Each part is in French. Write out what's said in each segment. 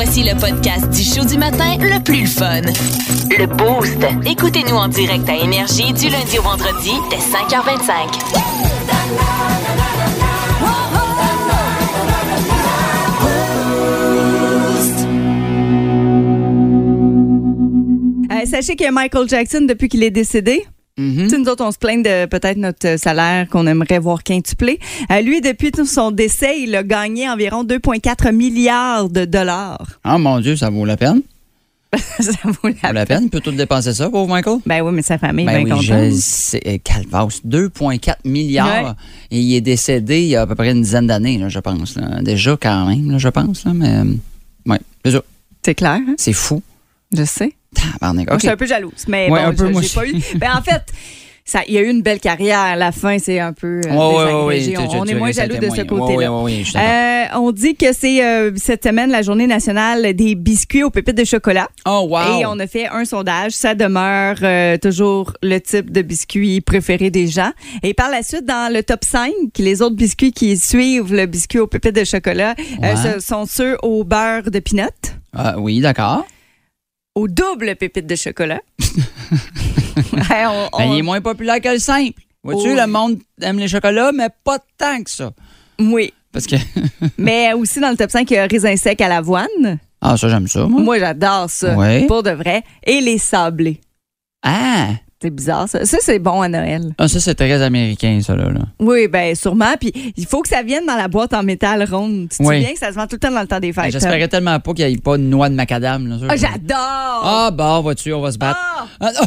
Voici le podcast du show du matin le plus fun. Le Boost. Écoutez-nous en direct à Énergie du lundi au vendredi dès 5h25. Euh, sachez que Michael Jackson, depuis qu'il est décédé, Tu sais, nous autres, on se plaint de peut-être notre salaire qu'on aimerait voir quintuplé. Euh, lui, depuis son décès, il a gagné environ 2,4 milliards de dollars. Ah, mon Dieu, ça vaut la peine. ça vaut la Ça vaut la peine. Il peut tout dépenser ça, pauvre Michael? Ben oui, mais sa famille Ben est bien oui, contente. je sais. euh, Calvasse, 2,4 milliards. Ouais. Et il est décédé il y a à peu près une dizaine d'années, je pense. là. Déjà, quand même, là, je pense. Là, mais, ouais. C'est clair, hein? C'est fou. je sais. Tabarnak. Moi, OK. Je suis un peu jalouse, mais Ouais, bon, j'ai pas eu. Ben, en fait, ça, il y a eu une belle carrière. La fin, c'est un peu euh, on, est moins à jaloux de ce côté-là. Euh, on dit que c'est euh, cette semaine la journée nationale des biscuits aux pépites de chocolat. Oh, wow. Et on a fait un sondage. Ça demeure euh, toujours le type de biscuit préféré des gens. Et par la suite, dans le top 5, les autres biscuits qui suivent le biscuit aux pépites de chocolat Ouais. ce sont ceux au beurre de pinot, Ah, oui, d'accord. Au double pépite de chocolat. On- Ben, il est moins populaire que le simple. Vois-tu, Oh. le monde aime les chocolats, mais pas tant que ça. Oui. Parce que. Mais aussi dans le top 5, il y a raisin sec à l'avoine. Ah, ça, j'aime ça, moi. Moi, j'adore ça. Ouais. Pour de vrai. Et les sablés. Ah! C'est bizarre, ça. Ça, c'est bon à Noël. Ah, ça, c'est très américain, ça, là. là. Oui, ben sûrement. Puis il faut que ça vienne dans la boîte en métal ronde. Tu te Oui. souviens que ça se vend tout le temps dans le temps des Ben, fêtes. J'espérais tellement pas qu'il n'y ait pas de noix de macadam. Là. Ah, j'adore! Ah, bah, vois-tu, on va se battre. Ah! Ah, non.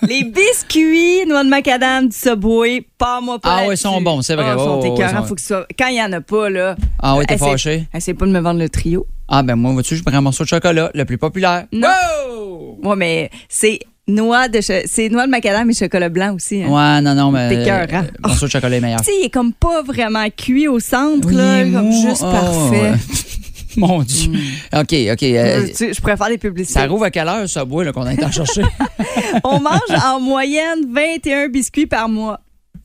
Les biscuits noix de macadam du Subway, pas moi pas Ah là-dessus. ils sont bons, c'est vrai. Ils sont Oh, oh, écœurants, faut que ça... Quand il y en a pas, là... Ah, ouais, t'es fâché. Essaye pas de me vendre le trio. Ah, ben, moi, vois-tu, je prends un morceau de chocolat, le plus populaire. Non. Wow! Ouais, mais c'est noix de c'est noix de macadam et chocolat blanc aussi. hein. Ouais, non, non, mais. T'es écœurant. le morceau de chocolat est meilleur. Tu sais, il est comme pas vraiment cuit au centre, Oui, là, comme mou. juste Ah, parfait. ouais. Mon Dieu. OK, OK. euh, sais, je préfère les publicités. ça rouvre à quelle heure, ça bois, là, qu'on a été en chercher? On mange en moyenne 21 biscuits par mois.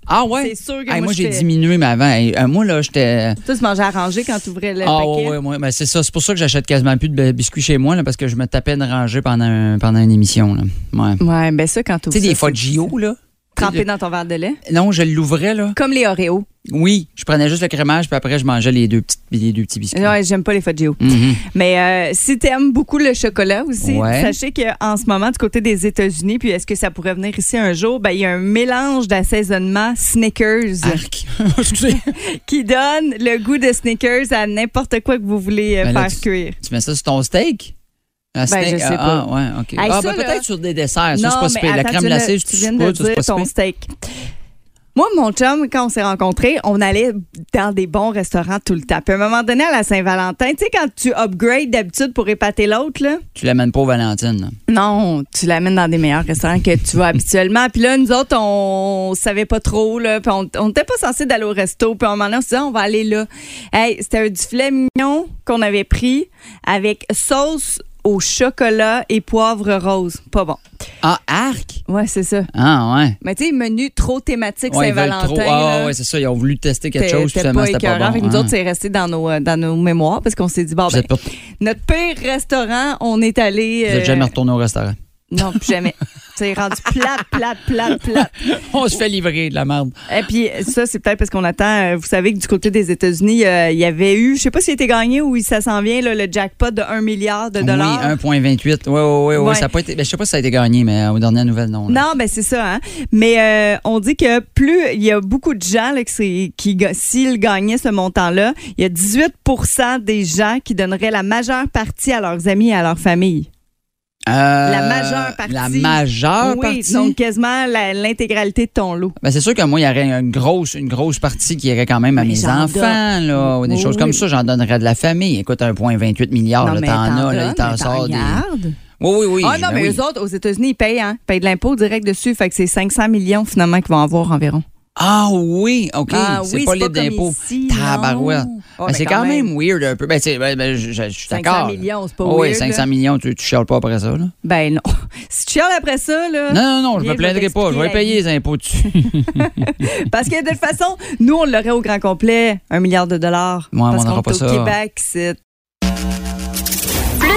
Ah, ouais? C'est sûr que Hey, moi, j'ai diminué, mais avant, hey, euh, moi, là, j'étais. Toi, tu mangeais arrangé quand tu ouvrais le Ah, paquet? ouais, ouais, ouais. Ben, c'est ça. C'est pour ça que j'achète quasiment plus de biscuits chez moi, là, parce que je me tapais une rangée pendant, un- pendant une émission, là. Ouais. Ouais, ben ça, quand tu Tu sais, des Fogio, là. Trempé dans ton verre de lait. Non, je l'ouvrais, là. Comme les Oreos. Oui, je prenais juste le crémage, puis après, je mangeais les deux petits, les deux petits biscuits. Ouais, j'aime pas les. Mhm. Mais euh, si t'aimes beaucoup le chocolat aussi, Ouais. sachez qu'en ce moment, du côté des États-Unis, puis est-ce que ça pourrait venir ici un jour, ben, il y a un mélange d'assaisonnement Snickers Arc. Excusez. qui donne le goût de Snickers à n'importe quoi que vous voulez euh, Ben là, faire cuire. Tu mets ça sur ton steak? Un Ben, steak? je sais ah, pas. Ah, ouais, OK. Hey, ah, ben, peut-être sur des desserts. Ça, non, c'est pas si. La crème tu glacée, tu viens de dire ton steak. Moi, mon chum, quand on s'est rencontrés, on allait dans des bons restaurants tout le temps. Puis à un moment donné, à la Saint-Valentin, tu sais, quand tu upgrades d'habitude pour épater l'autre, là, Tu l'amènes pas aux Valentine. là. non, tu l'amènes dans des meilleurs restaurants que tu vas habituellement. Puis là, nous autres, on savait pas trop, là. Puis on n'était pas censé d'aller au resto. Puis à un moment donné, on se disait, on va aller là. Hey, c'était un du filet mignon qu'on avait pris avec sauce au chocolat et poivre rose. Pas bon. Ah, arc? Ouais, c'est ça. Ah, ouais. Mais tu sais, menu trop thématique Ouais, Saint-Valentin. trop. Ah, ouais, c'est ça. Ils ont voulu tester quelque chose, finalement, c'était pas bon. Que nous hein. autres, c'est resté dans nos, euh, dans nos mémoires parce qu'on s'est dit, bon, ben, pas- notre pire restaurant, on est allé. vous êtes euh, jamais retourné au restaurant? Non, plus jamais. C'est rendu plate, plate, plate, plate. On se fait livrer de la merde. Et puis, ça, c'est peut-être parce qu'on attend. euh, Vous savez que du côté des États-Unis, euh, il y avait eu, je sais pas s'il était gagné ou ça s'en vient, là, le jackpot de 1 milliard de dollars. Oui, 1,28. Oui, oui, oui. Ouais. Ça a pas été, ben, je sais pas si ça a été gagné, mais euh, aux dernières nouvelles, non. là. Non, ben c'est ça. Hein? Mais euh, on dit que plus il y a beaucoup de gens là, qui, s'ils gagnaient ce montant-là, il y a 18% des gens qui donneraient la majeure partie à leurs amis et à leur famille. Euh, La majeure partie. La majeure oui, partie? donc quasiment l'intégralité de ton lot. Ben, c'est sûr que moi, il y aurait une grosse, une grosse partie qui irait quand même à Mais mes enfants, là, ou des Oui, choses oui. comme ça. J'en donnerais de la famille. Écoute, 1,28 milliard, t'en as, là, donnes, il t'en mais sort des. Oui, oui, oui. ah non, ben mais oui. eux autres, aux États-Unis, ils payent, hein? Ils payent de l'impôt direct dessus. Fait que c'est 500 millions finalement qu'ils vont avoir environ. Ah oui, OK. Ah c'est oui, pas libre d'impôt. Tabarouette. Oh, Ben, c'est quand quand même. weird un peu. Ben, ben, ben, je, je- je suis 500 d'accord. millions, c'est pas Oh, Oui, weird, 500 là. millions, tu, tu chiales pas après ça, là? Ben non. Si tu chiales après ça, là. Non, non, non, je me plaindrai pas. Je vais payer les impôts dessus. Parce que de toute façon, nous, on l'aurait au grand complet, un milliard de dollars. Ouais, parce on n'aura pas au ça. Québec, c'est.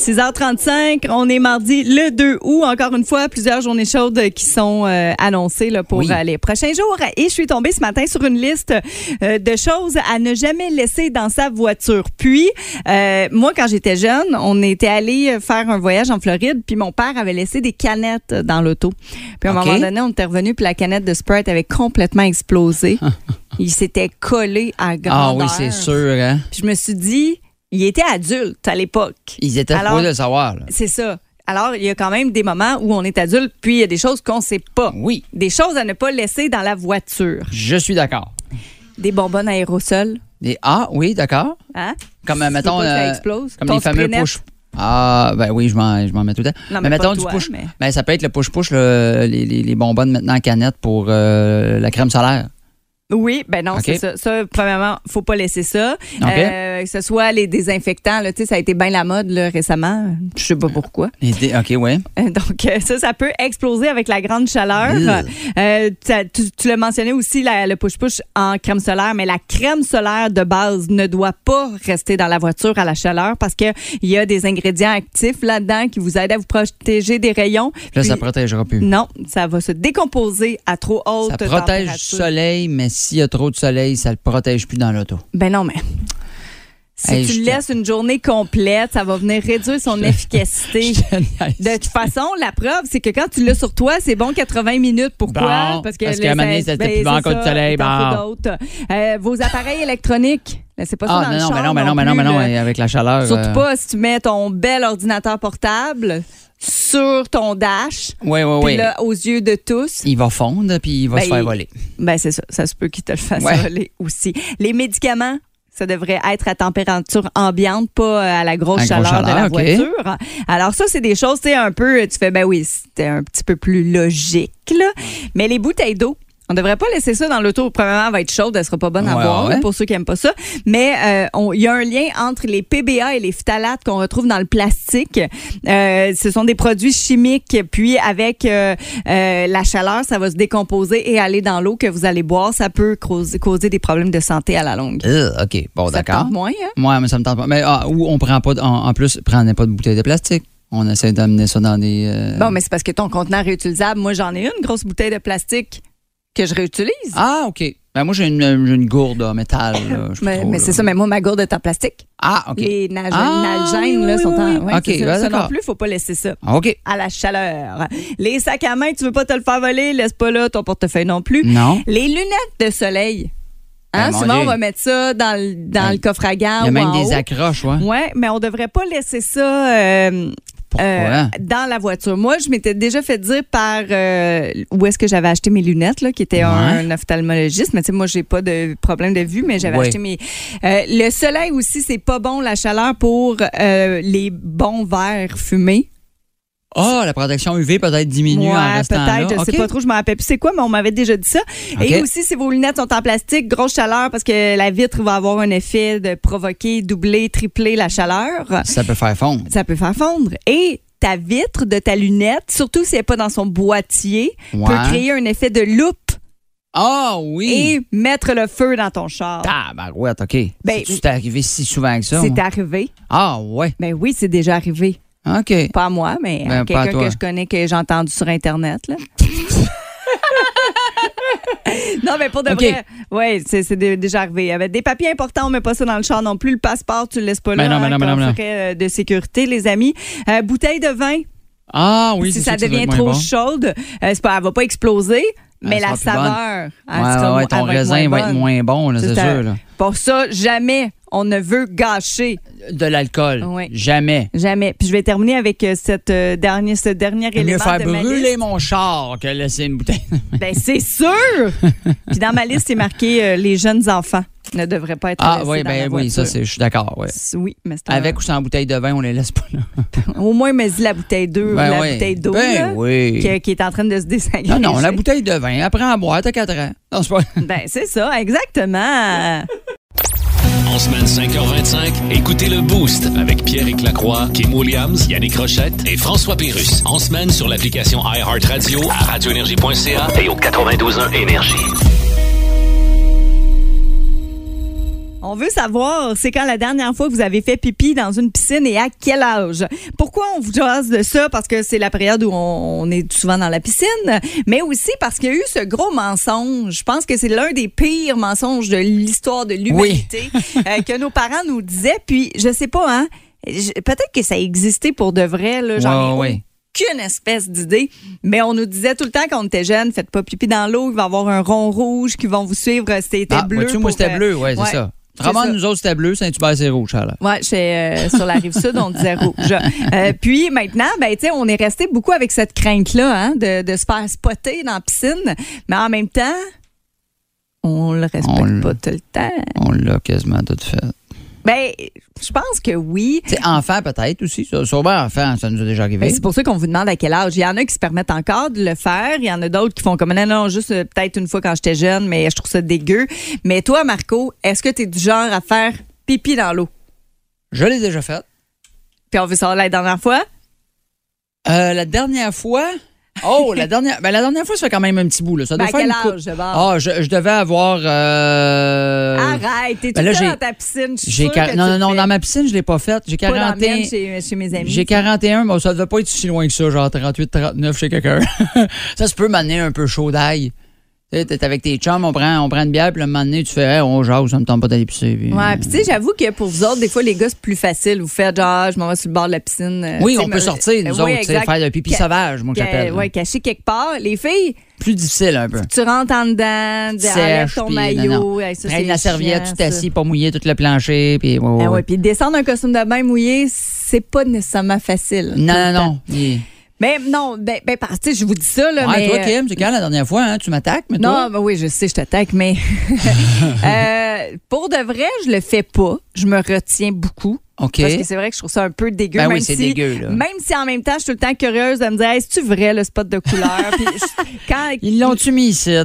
6h35, on est mardi le 2 août. Encore une fois, plusieurs journées chaudes qui sont euh, annoncées là, pour Oui. euh, les prochains jours. Et je suis tombée ce matin sur une liste euh, de choses à ne jamais laisser dans sa voiture. Puis, moi, quand j'étais jeune, on était allé faire un voyage en Floride, puis mon père avait laissé des canettes dans l'auto. Puis à un moment donné, on était revenu, puis la canette de Sprite avait complètement explosé. Il s'était collé à Ah grandeur. oui, c'est sûr. Hein? Puis je me suis dit, il était adulte à l'époque. Ils étaient Alors- le savoir. C'est ça. Alors, il y a quand même des moments où on est adulte, puis il y a des choses qu'on sait pas. Oui, Des choses à ne pas laisser dans la voiture. je suis d'accord. Des bonbonnes aérosols. Des- Ah oui, d'accord. Hein? Comme, veux mettons, pas euh, explose? comme les fameux push. Ah, ben oui, je m'en, mets tout le temps. Non, mais pas mettons toi, push. mais- Ben, ça peut être le push-push, le- les, les, les bonbonnes maintenant en canette pour euh, la crème solaire. Oui, ben non, OK. c'est ça. Ça, premièrement, faut pas laisser ça. OK. Euh, que ce soit les désinfectants, là, tu sais, ça a été bien la mode là, récemment. Je sais pas pourquoi. Les dé- OK, ouais. Euh, Donc, euh, ça, ça peut exploser avec la grande chaleur. Euh, tu tu l'as mentionné aussi, la- le push-push en crème solaire, mais la crème solaire de base ne doit pas rester dans la voiture à la chaleur parce qu'il y a des ingrédients actifs là-dedans qui vous aident à vous protéger des rayons. Là, ça protégera plus. Non, ça va se décomposer à trop haute Ça protège température. soleil, mais s'il y a trop de soleil, ça le protège plus dans l'auto. Ben non, mais. Si Hey, tu je laisses une journée complète, ça va venir réduire son efficacité. De toute façon, la preuve, c'est que quand tu l'as sur toi, c'est bon 80 minutes. Pourquoi? Bon, parce qu'à le- un moment donné, ça- c'était ben, plus bon ça, soleil, il t'en bon. Euh, vos appareils électroniques, c'est pas ça Ah, dans non, le non, mais non, mais non, mais non, mais non, avec la chaleur. Surtout euh, pas si tu mets ton bel ordinateur portable sur ton dash, Oui, oui, oui. là, aux yeux de tous. Il va fondre, puis il va Ben, se faire voler. Ben, c'est ça. Ça se peut qu'il te le fasse Ouais. voler aussi. Les médicaments, ça devrait être à température ambiante, pas euh, à la grosse chaleur, de la voiture. Alors ça, c'est des choses, tu sais, un peu, tu fais, ben oui, c'était un petit peu plus logique, là. Mais les bouteilles d'eau, on devrait pas laisser ça dans l'auto. Premièrement, elle va être chaude, elle sera pas bonne à Ouais, boire, ouais. pour ceux qui aiment pas ça. Mais euh, il y a un lien entre les PBA et les phtalates qu'on retrouve dans le plastique. Euh, ce sont des produits chimiques. Puis avec euh, la chaleur, ça va se décomposer et aller dans l'eau que vous allez boire. Ça peut causer, causer des problèmes de santé à la longue. OK, bon, Ça d'accord. tente moins, hein? Moi, mais ça me tente pas. Mais ah, ou on prend pas, de- en, en plus, prenez pas de bouteille de plastique. On essaie d'amener ça dans des. euh, Bon, mais c'est parce que ton contenant réutilisable, moi j'en ai une grosse bouteille de plastique que je réutilise. Ah, OK. Ben, moi, j'ai une, j'ai une gourde en métal. là, je sais pas mais mais là. c'est ça, mais moi ma gourde est en plastique. Ah, OK. Les Ah, nalgènes oui, là, oui, sont en. ouais, OK, ça. ben, Ça non plus, faut pas laisser ça. OK. À la chaleur. Les sacs à main, tu veux pas te le faire voler, laisse pas là ton portefeuille non plus. Non. Les lunettes de soleil. Hein, Ben, souvent, on va mettre ça dans le, dans Ben, le coffre à gants Il y a même des haut. accroches, ouais. Ouais, mais on devrait pas laisser ça euh? Euh, dans la voiture. Moi, je m'étais déjà fait dire par euh, où est-ce que j'avais acheté mes lunettes, là, qui était un, ophtalmologiste. Mais tu sais, moi, j'ai pas de problème de vue, mais j'avais Ouais. acheté mes. Euh, le soleil aussi, c'est pas bon la chaleur pour euh, les bons verres fumés. Ah, la protection UV peut-être diminue en Ouais, restant là. peut-être, je sais OK. pas trop, je me rappelle plus c'est quoi, mais on m'avait déjà dit ça. Et aussi, si vos lunettes sont en plastique, grosse chaleur parce que la vitre va avoir un effet de provoquer, doubler, tripler la chaleur. Ça peut faire fondre. Ça peut faire fondre. Et ta vitre de ta lunette, surtout si elle n'est pas dans son boîtier, Ouais. peut créer un effet de loupe Ah, oui. et mettre le feu dans ton char. Tabarouette, OK. Ben, C'est arrivé si souvent que ça. C'est moi? arrivé. Ah, ouais. Ben oui, c'est déjà arrivé. OK. Pas à moi, mais Ben, à à quelqu'un que je connais, que j'ai entendu sur Internet. Là. non, mais pour de vrai, oui, c'est c'est dé- déjà arrivé. Avait des papiers importants, on met pas ça dans le char non plus. Le passeport, tu le laisses pas là. Ben non, ben non, ben non, comme ben non. frais, euh, de sécurité, les amis. Euh, bouteille de vin, Ah, oui, si c'est ça que devient trop bon. chaude, euh, c'est pas, elle va pas exploser, mais Elle la saveur, Ouais, ouais, ton elle va être raisin va être moins bon, là, c'est ça. sûr. Là. Pour ça, jamais on ne veut gâcher. De l'alcool. Oui. Jamais. Jamais. Puis je vais terminer avec euh, cette, euh, dernière, ce dernier Mieux élément faire de ma brûler liste. mon char que laisser une bouteille. Ben, c'est sûr! Puis dans ma liste, c'est marqué euh, les jeunes enfants ne devraient pas être Ah oui, dans la ben oui, ça, c'est, je suis d'accord. Ouais. Oui, mais un- Avec ou sans bouteille de vin, on les laisse pas là. Au moins, mais la bouteille d'eau, Ben la oui. bouteille d'eau, Ben oui. qui, qui est en train de se désagréger. Non, non, la bouteille de vin, apprends à boire, t'as 4 ans. Non, c'est pas. Ben, c'est ça, exactement. En semaine 5h25, écoutez le Boost avec Pierre Lacroix, Kim Williams, Yannick Rochette et François Pérus. En semaine sur l'application iHeartRadio à radioénergie.ca et au 92.1 Énergie. On veut savoir, c'est quand la dernière fois que vous avez fait pipi dans une piscine et à quel âge? Pourquoi on vous jase de ça? Parce que c'est la période où on, on est souvent dans la piscine, mais aussi parce qu'il y a eu ce gros mensonge. Je pense que c'est l'un des pires mensonges de l'histoire de l'humanité euh, que nos parents nous disaient. Puis, je sais pas, hein? Peut-être que ça existait pour de vrai, là. J'en ai aucune espèce d'idée. Mais on nous disait tout le temps quand on était jeune, faites pas pipi dans l'eau, il va y avoir un rond rouge qui vont vous suivre. C'était Ah, bleu. moi, pour, c'était euh, bleu, ouais, c'est ouais. ça. C'est Vraiment, ça. nous autres, c'était bleu, Saint-Hubert, c'est rouge. Ouais, chez, euh, sur la rive sud, on disait rouge. Euh, puis maintenant, ben, tu sais, on est resté beaucoup avec cette crainte-là, hein, de, de se faire spotter dans la piscine. Mais en même temps, on le respecte On pas tout le temps. On l'a quasiment tout fait. Ben, je pense que oui. Sais, enfant, peut-être aussi. Ça. Sûrement enfant, ça nous a déjà Ben, arrivé. c'est pour ça qu'on vous demande à quel âge. Il y en a qui se permettent encore de le faire. Il y en a d'autres qui font comme non, non, juste euh, peut-être une fois quand j'étais jeune, mais je trouve ça dégueu. Mais toi, Marco, est-ce que tu es du genre à faire pipi dans l'eau? Je l'ai déjà fait. Puis on veut savoir la dernière fois? Euh, la dernière fois. Oh, la dernière. Ben, la dernière fois, ça fait quand même un petit bout, là. Ça Ben, doit à faire quel une âge, d'abord? Ah, je, je devais avoir. euh, Arrête, t'es tout ben là, temps j'ai- dans ta piscine. J'ai Non, non, non, dans ma piscine, je l'ai pas faite. J'ai Pas dans la 41. mienne, chez, chez mes amis. J'ai 41, mais ça devait pas être si loin que ça, genre 38, 39 chez quelqu'un. ça se peut m'amener un peu chaud d'ail. T'es avec tes chums, on prend, on prend une bière, puis le moment donné, tu fais, hey, on jase, ça me tente pas d'aller pisser. puis- Ouais, puis tu sais, j'avoue que pour vous autres, des fois, les gars, c'est plus facile. Vous faites genre, je m'en vais sur le bord de la piscine. euh, Oui, on peut me- sortir, nous Oui, autres, faire le pipi Ca- sauvage, moi, que j'appelle. Ouais, caché quelque part. Les filles, Plus difficile, un peu. tu rentres en dedans, enlèves ton puis maillot. hey, ça, la serviette, chiant, tu t'assis, pas mouillé tout le plancher, puis ouais, ouais, Ah ouais. ouais, puis descendre un costume de bain mouillé, c'est pas nécessairement facile. Non, non, non. Mais non, ben, ben parce que je vous dis ça, là, Ouais, mais... toi, euh, Kim, c'est quand la dernière fois, hein? Tu m'attaques, mais Non, toi? ben oui, je sais, je t'attaque, mais euh, pour de vrai, je le fais pas. Je me retiens beaucoup. OK. Parce que c'est vrai que je trouve ça un peu dégueu. Ben oui, même c'est si- dégueu, là. Même si en même temps, je suis tout le temps curieuse de me dire, hey, c'est-tu vrai le spot de couleur? Puis je- quand, Ils l'ont-tu mis ici,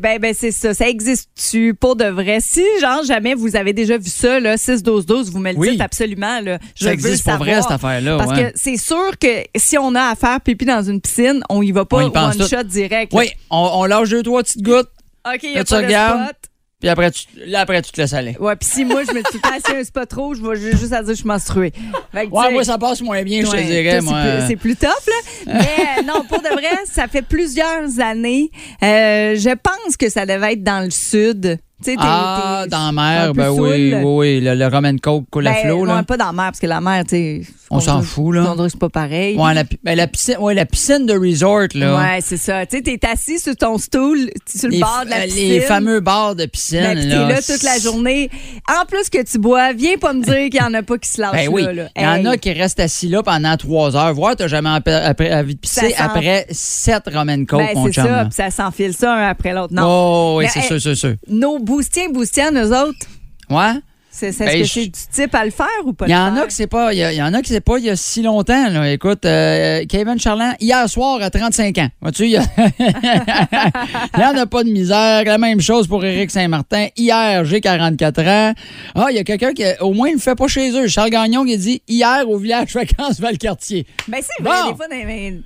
ben, ben c'est ça. Ça existe-tu pour de vrai? Si, genre, jamais vous avez déjà vu ça, là, 6-12-12, vous me le Oui. dites absolument. Là. Je Ça existe pour vrai, cette affaire-là. Parce ouais. que c'est sûr que si on a à faire pipi dans une piscine, on y va pas On y one tout. shot direct. là. Oui, on, on lâche deux, trois petites gouttes, OK, il y a pas de spot. Puis après, tu, là, après, tu te laisses aller. Ouais, puis si moi, je me dis tout le temps, si un spot rouge, je vais ju- juste à dire que je suis menstruée. Fait que, tu Ouais, sais, moi, ça passe moins bien, je te Ouais, dirais, toi, moi. c'est plus- C'est plus tough, là. Mais euh, non, pour de vrai, ça fait plusieurs années. Euh, je pense que ça devait être dans le sud. Tu sais, t'es- Ah, t'es dans la un mer, peu ben oui, saoul. oui, oui, le, le Roman Coke coule à Ben, flot, là. pas dans la mer, parce que la mer, tu sais. On s'en fout, là. On c'est pas pareil. Ouais, la, ben, la piscine, ouais, la piscine de resort, là. Ouais, c'est ça. Tu sais, t'es assis sur ton stool, sur le les, bord de la euh, piscine. les fameux bars de piscine, Ben, puis t'es là. là toute la journée. En plus que tu bois, viens pas me dire qu'il y en a pas qui se lâchent Ben oui, là. là. il y en Hey. a qui restent assis là pendant trois heures. Voir, t'as jamais envie de pisser après sept Roman Coke, Ben, mon c'est ça, là. puis ça s'enfile ça un après l'autre. Non. Oh, oui, c'est sûr, c'est sûr. Nos boustiens, boustiens, nous autres, Ouais. C'est c'est- Ben, est-ce que je- c'est du type à le faire ou pas Il y en a que c'est pas, il y, en a qui c'est pas il y a si longtemps. Là. Écoute, euh, Kevin Charland, hier soir à 35 ans. Vois-tu, il y, a- y en a pas de misère. La même chose pour Éric Saint-Martin. Hier, j'ai 44 ans. Ah, il y a quelqu'un qui, au moins, il le fait pas chez eux. Charles Gagnon qui dit hier au village vacances Valcartier. Ben, c'est vrai, Bon. des fois,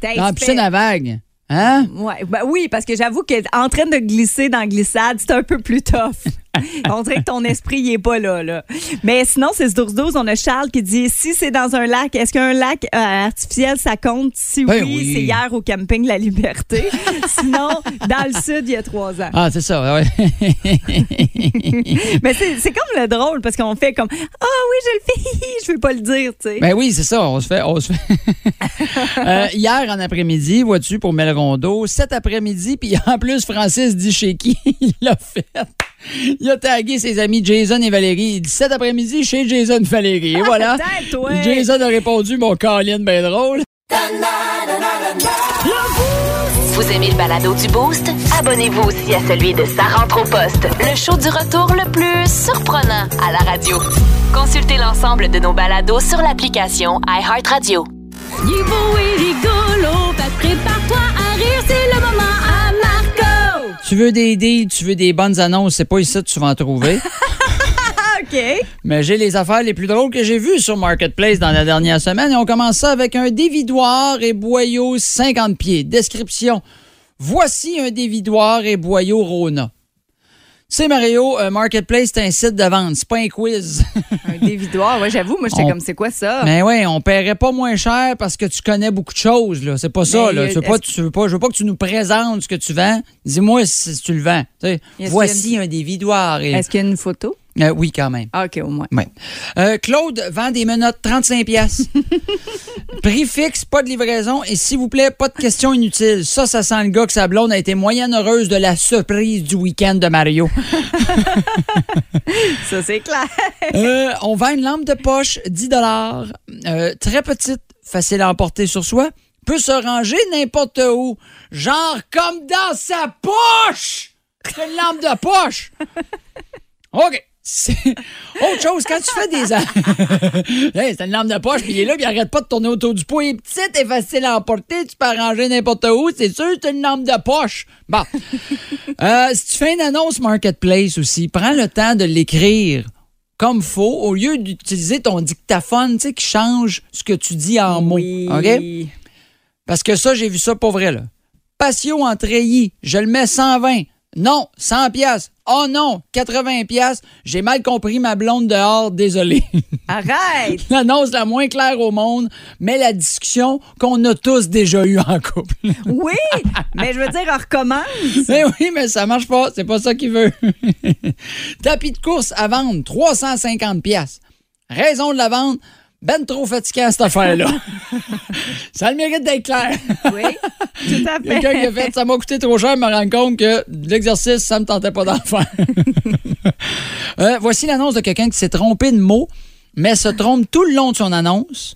t'as Dans la piscine à vagues. Hein? Ouais, ben oui, parce que j'avoue qu'en train de glisser dans la glissade, c'est un peu plus tough. on dirait que ton esprit il est pas là, là. Mais sinon, c'est ce 12-12, on a Charles qui dit si c'est dans un lac, est-ce qu'un lac euh, artificiel, ça compte? Si Ben oui, c'est hier au camping La Liberté. Sinon, dans le sud, il y a trois ans. Ah, c'est ça, ouais. Mais c'est comme le drôle parce qu'on fait comme Ah oui, je le fais, je veux pas le dire, tu sais. Ben oui, c'est ça. On se fait. On se fait. Euh, hier en après-midi, vois-tu, pour Melrondo, cet après-midi, puis en plus, Francis dit chez qui il l'a fait. Il a tagué ses amis Jason et Valérie. Il dit cet après-midi chez Jason et Valérie. Et voilà. Attends, toi. Jason a répondu mon Colin bien drôle. Vous aimez le balado du Boost? Abonnez-vous aussi à celui de Sa rentre au poste, le show du retour le plus surprenant à la radio. Consultez l'ensemble de nos balados sur l'application iHeartRadio. Il est beau et rigolo, prépare-toi à rire, c'est Tu veux des deals, tu veux des bonnes annonces, c'est pas ici que tu vas en trouver. OK. Mais j'ai les affaires les plus drôles que j'ai vues sur Marketplace dans la dernière semaine. Et on commence ça avec un dévidoir et boyau 50 pieds. Description. Voici un dévidoir et boyau Rona. Tu sais, Mario, euh, Marketplace, c'est un site de vente, c'est pas un quiz. Un dévidoir. Ouais, j'avoue, moi, j'étais On- comme, c'est quoi ça? Mais oui, on paierait pas moins cher parce que tu connais beaucoup de choses, là. C'est pas ça, là. Tu veux pas, tu veux pas, je veux pas que tu nous présentes ce que tu vends. Dis-moi si tu le vends. Voici un dévidoir. Et... Est-ce qu'il y a une photo? Euh, oui, quand même. Ah, OK, au moins. Ouais. Euh, Claude vend des menottes 35 pièces. Prix fixe, pas de livraison et s'il vous plaît, pas de questions inutiles. Ça, ça sent le gars que sa blonde a été moyenne heureuse de la surprise du week-end de Mario. Ça, c'est clair. Euh, on vend une lampe de poche, 10 dollars, très petite, facile à emporter sur soi, peut se ranger n'importe où, genre comme dans sa poche. C'est une lampe de poche. OK. Autre chose, quand tu fais des... hey, c'est une lampe de poche, puis il est là, puis il arrête pas de tourner autour du pot. Il est petit et facile à emporter, tu peux arranger n'importe où, c'est sûr, c'est une lampe de poche. Bon. Euh, si tu fais une annonce Marketplace aussi, prends le temps de l'écrire comme faut, au lieu d'utiliser ton dictaphone, tu sais, qui change ce que tu dis en mots. Oui. OK? Parce que ça, j'ai vu ça pour vrai, là. Patio en treillis, je le mets 120. Non, 100 pièces. Oh non, 80 pièces. J'ai mal compris ma blonde dehors, désolé. Arrête! L'annonce la moins claire au monde, mais la discussion qu'on a tous déjà eue en couple. Oui, mais je veux dire, on recommence. Mais oui, mais ça marche pas. C'est pas ça qu'il veut. Tapis de course à vendre, 350 pièces. Raison de la vente, ben trop fatiguant cette affaire-là. ça a le mérite d'être clair. Oui, tout à Quelqu'un qui a fait. fait ça m'a coûté trop cher, me rend compte que l'exercice, ça me tentait pas d'en faire. Euh, voici l'annonce de quelqu'un qui s'est trompé de mot, mais se trompe tout le long de son annonce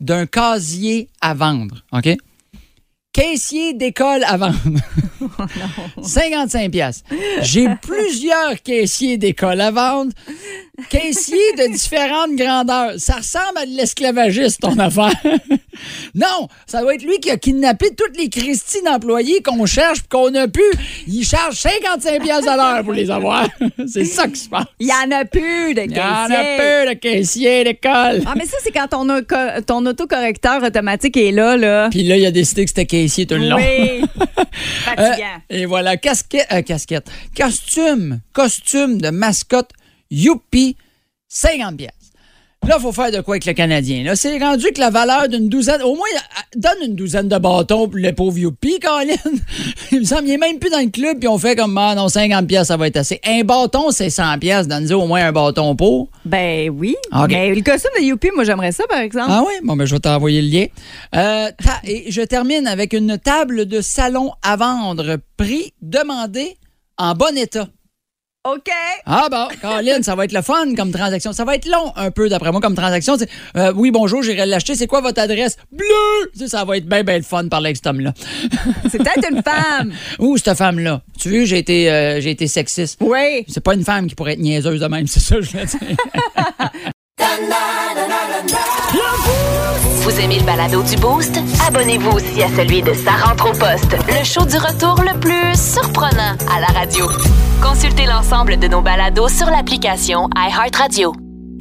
d'un casier à vendre. OK? Caissier d'école à vendre. 55 pièces. J'ai plusieurs caissiers d'école à vendre. Caissiers de différentes grandeurs. Ça ressemble à de l'esclavagiste, ton affaire. non, ça doit être lui qui a kidnappé toutes les Christie d'employés qu'on cherche et qu'on a pu. Il charge 55 pièces à l'heure pour les avoir. C'est ça qui se passe. Il y en a plus de Il y en a caissiers. peu de caissiers d'école. Ah, mais ça, c'est quand ton, autocorrecteur automatique est là, là. Puis là, il a décidé que c'était caissier tout le long. Oui. Euh, Fatigant. et voilà, casquette, euh, casquette. Costume, costume de mascotte, youpi, 50 pièces. Là, il faut faire de quoi avec le Canadien. Là, c'est rendu que la valeur d'une douzaine, au moins, euh, donne une douzaine de bâtons pour le pauvre youpi, Colin. Il me semble, il est même plus dans le club, puis on fait comme, ah non, 50 pièces, ça va être assez. Un bâton, c'est 100 pièces. Donne-nous au moins un bâton pour. Ben oui. OK. Mais le costume de Youpi, moi, j'aimerais ça, par exemple. Ah oui? Bon, ben, je vais t'envoyer le lien. Euh, et je termine avec une table de salon à vendre. Prix demandé en bon état. OK. Ah bon, Colin, ça va être le fun comme transaction. Ça va être long un peu, d'après moi, comme transaction. C'est, euh, oui, bonjour, j'irai l'acheter. C'est quoi votre adresse? Bleu! Ça va être bien, bien le fun par avec cet homme-là. C'est peut-être une femme. Ouh, cette femme-là. Tu vois, j'ai été, euh, j'ai été sexiste. Oui. C'est pas une femme qui pourrait être niaiseuse de même, c'est ça que je voulais dire. Vous aimez le balado du Boost? Abonnez-vous aussi à celui de Sa rentre au poste, le show du retour le plus surprenant à la radio. Consultez l'ensemble de nos balados sur l'application iHeartRadio.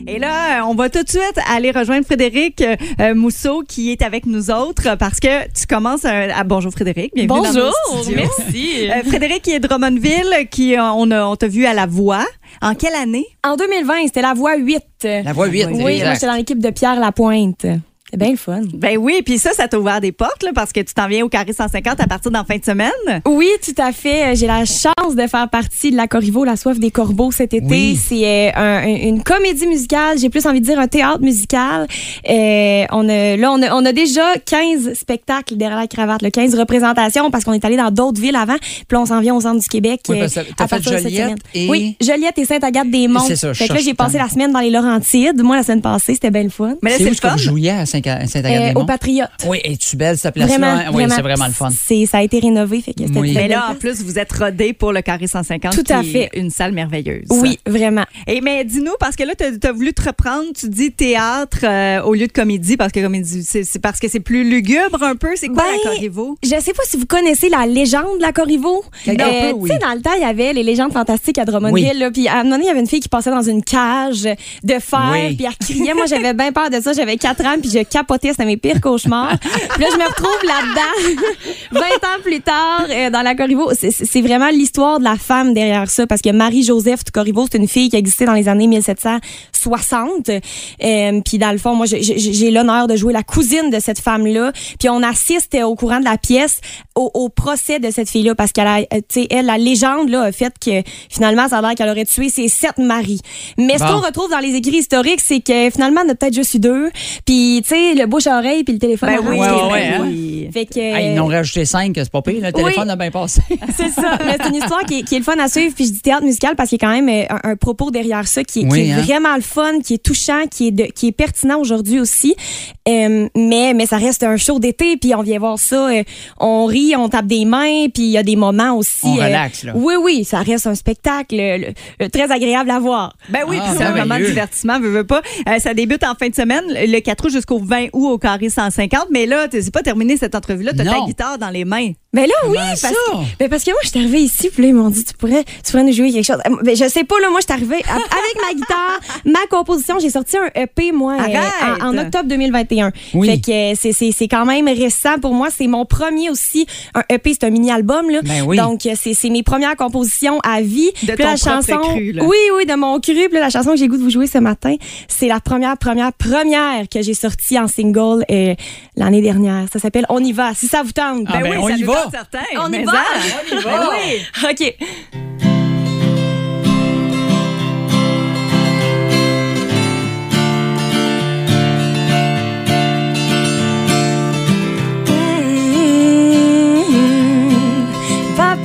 Et là, on va tout de suite aller rejoindre Frédéric euh, euh, Mousseau qui est avec nous autres parce que tu commences à... à- bonjour Frédéric, bienvenue dans Bonjour, studios. merci. Euh, Frédéric qui est de Drummondville, qui euh, on, a- on t'a vu à la voix. En quelle année? En 2020, c'était la voie 8. La voix 8, Oui, moi j'étais dans l'équipe de Pierre Lapointe. C'est bien le fun. Ben oui, puis ça, ça t'a ouvert des portes, là, parce que tu t'en viens au carré 150 à partir d'en fin de semaine. Oui, tout à fait. Euh, J'ai la chance de faire partie de la Corriveau, La Soif des Corbeaux cet été. Oui. C'est euh, un- un- une comédie musicale. J'ai plus envie de dire un théâtre musical. Euh, on a, là, on a, on a déjà 15 spectacles derrière la cravate, le 15 représentations parce qu'on est allé dans d'autres villes avant. Puis là, on s'en vient au centre du Québec. Oui, parce que t'as à fait partir de cette Joliette semaine. et- Oui, Joliette et Sainte-Agathe-des-Monts. C'est ça, Fait que là, j'ai passé la semaine dans les Laurentides. Moi, la semaine passée, c'était bien le fun. Mais là, C'est le fun. Jouiez à Saint- à Euh, au Patriote. Oui, es-tu belle, cette place-là? Vraiment, hein? Oui, c'est vraiment le fun. C'est, ça a été rénové, fait que c'était Oui. très Mais là, en plus, vous êtes rodé pour le carré 150. Tout à qui fait. est une salle merveilleuse. Oui, vraiment. Et mais dis-nous, parce que là, tu as, voulu te reprendre, tu dis théâtre euh, au lieu de comédie, parce que comédie, c'est parce que c'est plus lugubre un peu. C'est quoi Ben, la Corriveau? Je sais pas si vous connaissez la légende de la Corriveau. Oui. Tu sais, dans le temps, il y avait les légendes fantastiques à Drummondville. Puis à un moment donné, il y avait une fille qui passait dans une cage de fer. Oui. Puis elle criait. Moi, j'avais bien peur de ça. J'avais 4 ans. Puis je capotais. C'était mes pires cauchemars. puis là, je me retrouve là-dedans 20 ans plus tard euh, dans la Corriveau. C'est- vraiment l'histoire de la femme derrière ça. Parce que Marie-Joseph de Corriveau, c'est une fille qui existait dans les années 1760. Euh, puis dans le fond, moi, j'ai- l'honneur de jouer la cousine de cette femme-là. Puis on assiste euh, au courant de la pièce au, au procès de cette fille-là parce qu'elle a, tu sais, elle, la légende là, a fait que finalement, ça a l'air qu'elle aurait tué ses sept maris. Mais ce qu'on retrouve dans les écrits historiques, c'est que finalement, en a peut-être juste eu deux. Puis, tu sais, le bouche à oreille puis le téléphone Ben orange, oui, ouais, c'est ouais, bien hein. moi. oui. Fait que, ils en ont rajouté cinq, c'est pas pire. Le téléphone a bien passé. c'est ça. Mais c'est une histoire qui est, qui est le fun à suivre. Puis je dis théâtre musical parce qu'il y a quand même euh, un, un propos derrière ça qui est, Oui, qui est hein. vraiment le fun, qui est touchant, qui est, de- qui est pertinent aujourd'hui aussi. Euh, mais, mais ça reste un show d'été. Puis on vient voir ça. euh, on rit, on tape des mains. Puis il y a des moments aussi. On euh, relaxe, là. Oui, oui. Ça reste un spectacle le- très agréable à voir. Ben oui, Ah, puis c'est un moment de divertissement, veux, veux pas. Euh, ça débute en fin de semaine, le 4 août jusqu'au 20 août au carré 150. Mais là, tu- c'est pas terminé cette entrevue-là. T'as ta Non. guitare dans les mains. Ben là, oui, parce ça? que, ben parce que moi, je suis arrivée ici, puis là, ils m'ont dit, tu pourrais, tu pourrais nous jouer quelque chose. Ben, je sais pas, là, moi, je suis arrivée avec ma guitare, ma composition. J'ai sorti un EP, moi, euh, en, en octobre 2021. Oui. Fait que c'est- c'est c'est quand même récent pour moi. C'est mon premier aussi. Un EP, c'est un mini-album, là. Ben oui. Donc, euh, c'est c'est mes premières compositions à vie. De Puis ton la chanson, cru, là. Oui, oui, de mon cru. Puis là, la chanson que j'ai goût de vous jouer ce matin, c'est la première, première, première que j'ai sortie en single euh, l'année dernière. Ça s'appelle On y va. Si ça vous tente. Ah, ben, oui, on ça y nous va. tente certains, On y va. ça. On y va. Ben oui. OK. Pa.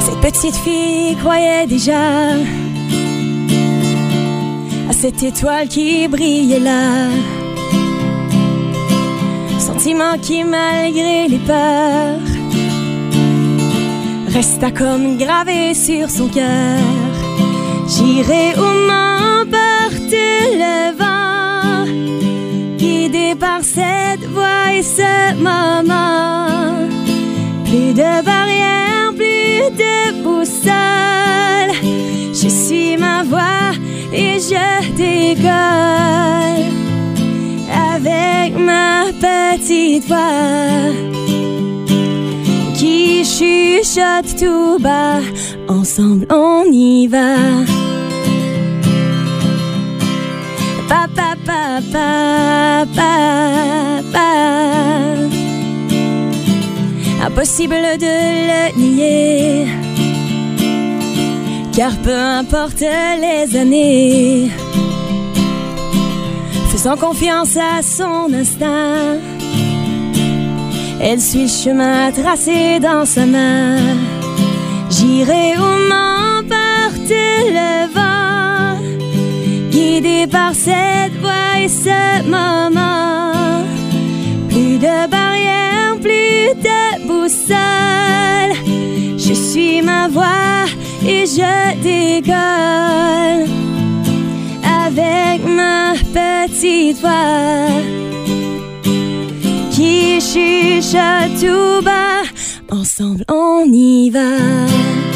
Cette petite fille croyait déjà à cette étoile qui brillait là. Sentiment qui, malgré les peurs, resta comme gravé sur son cœur. J'irai où m'emporte le vent, guidé par cette voix et ce moment. Plus de barrières, plus de boussole. Je suis ma voix et je décolle avec ma petite voix qui chuchote tout bas. Ensemble, on y va. Pa, pa, pa, pa, pa, pa. Impossible de le nier. Car peu importe les années, faisant confiance à son instinct, elle suit le chemin tracé dans sa main. J'irai où m'emporte le vent, guidé par cette voix et ce moment. Plus de boussole. Je suis ma voix et je décolle avec ma petite voix qui chuchote tout bas. Ensemble, on y va.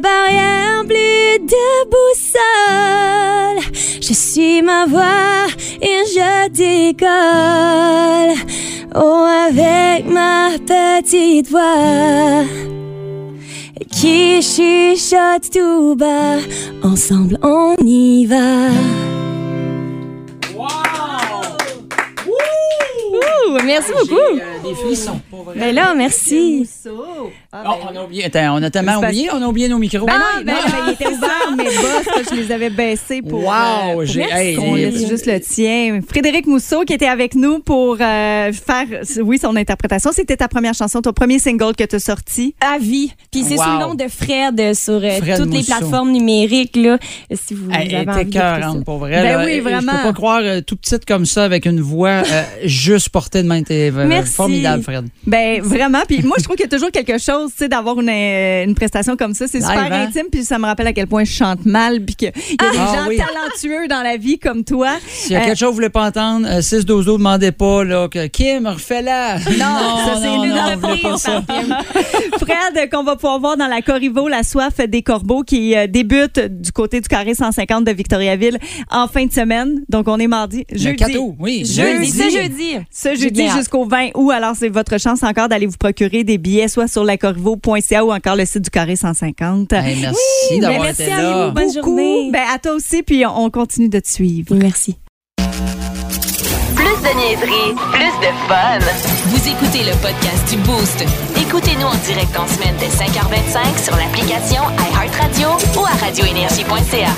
Barrières, plus de boussole. Je suis ma voix et je décolle. Oh, avec ma petite voix qui chuchote tout bas. Ensemble, on y va. Merci beaucoup. Euh, des frissons, pour vrai. Ben là, merci. Ah, Oh, on a oublié. Attends, on a tellement oublié, on a oublié nos micros. Ben non, ben, ben, il était ouvert, mes boss, je les avais baissés pour. Wow, euh, j'ai- les- laisse juste le tien. Frédéric Mousseau qui était avec nous pour euh, faire, oui, son interprétation. C'était ta première chanson, ton premier single que tu as sorti. À vie. Puis c'est Wow. sous le nom de Fred sur euh, Fred toutes les plateformes numériques. Là, si vous Elle avez était envie ça. cœurante, pour vrai. Ben là. oui, vraiment. Je peux pas croire euh, tout petite comme ça avec une voix euh, juste portée de main. T'es euh, Merci. formidable, Fred. Ben vraiment. Puis moi, je trouve qu'il y a toujours quelque chose, tu sais, d'avoir une, euh, une prestation comme ça. C'est Live, super hein? intime. Puis ça me rappelle à quel point je chante mal. Puis qu'il y a des Ah gens oui. talentueux dans la vie comme toi. S'il y a Euh, quelque chose que vous voulez pas entendre, euh, 6 dozo, demandez pas là, que Kim, refais-la. Non, ça c'est non, une non. Fred, qu'on va pouvoir voir dans la Corriveau, la soif des corbeaux qui euh, débute du côté du carré 150 de Victoriaville en fin de semaine. Donc on est mardi, Le jeudi. 4 août, oui. Jeudi, Jeudi. ce jeudi. Ce jeudi. Jusqu'au 20 août. Alors, c'est votre chance encore d'aller vous procurer des billets, soit sur lacorriveau.ca ou encore le site du Carré 150. Hey, merci Ben, d'avoir merci été à là. vous. Bonne Beaucoup. journée. Ben, à toi aussi, puis on on continue de te suivre. Merci. Plus de niaiserie, plus de fun. Vous écoutez le podcast du Boost. Écoutez-nous en direct en semaine dès 5h25 sur l'application iHeartRadio ou à radioénergie.ca.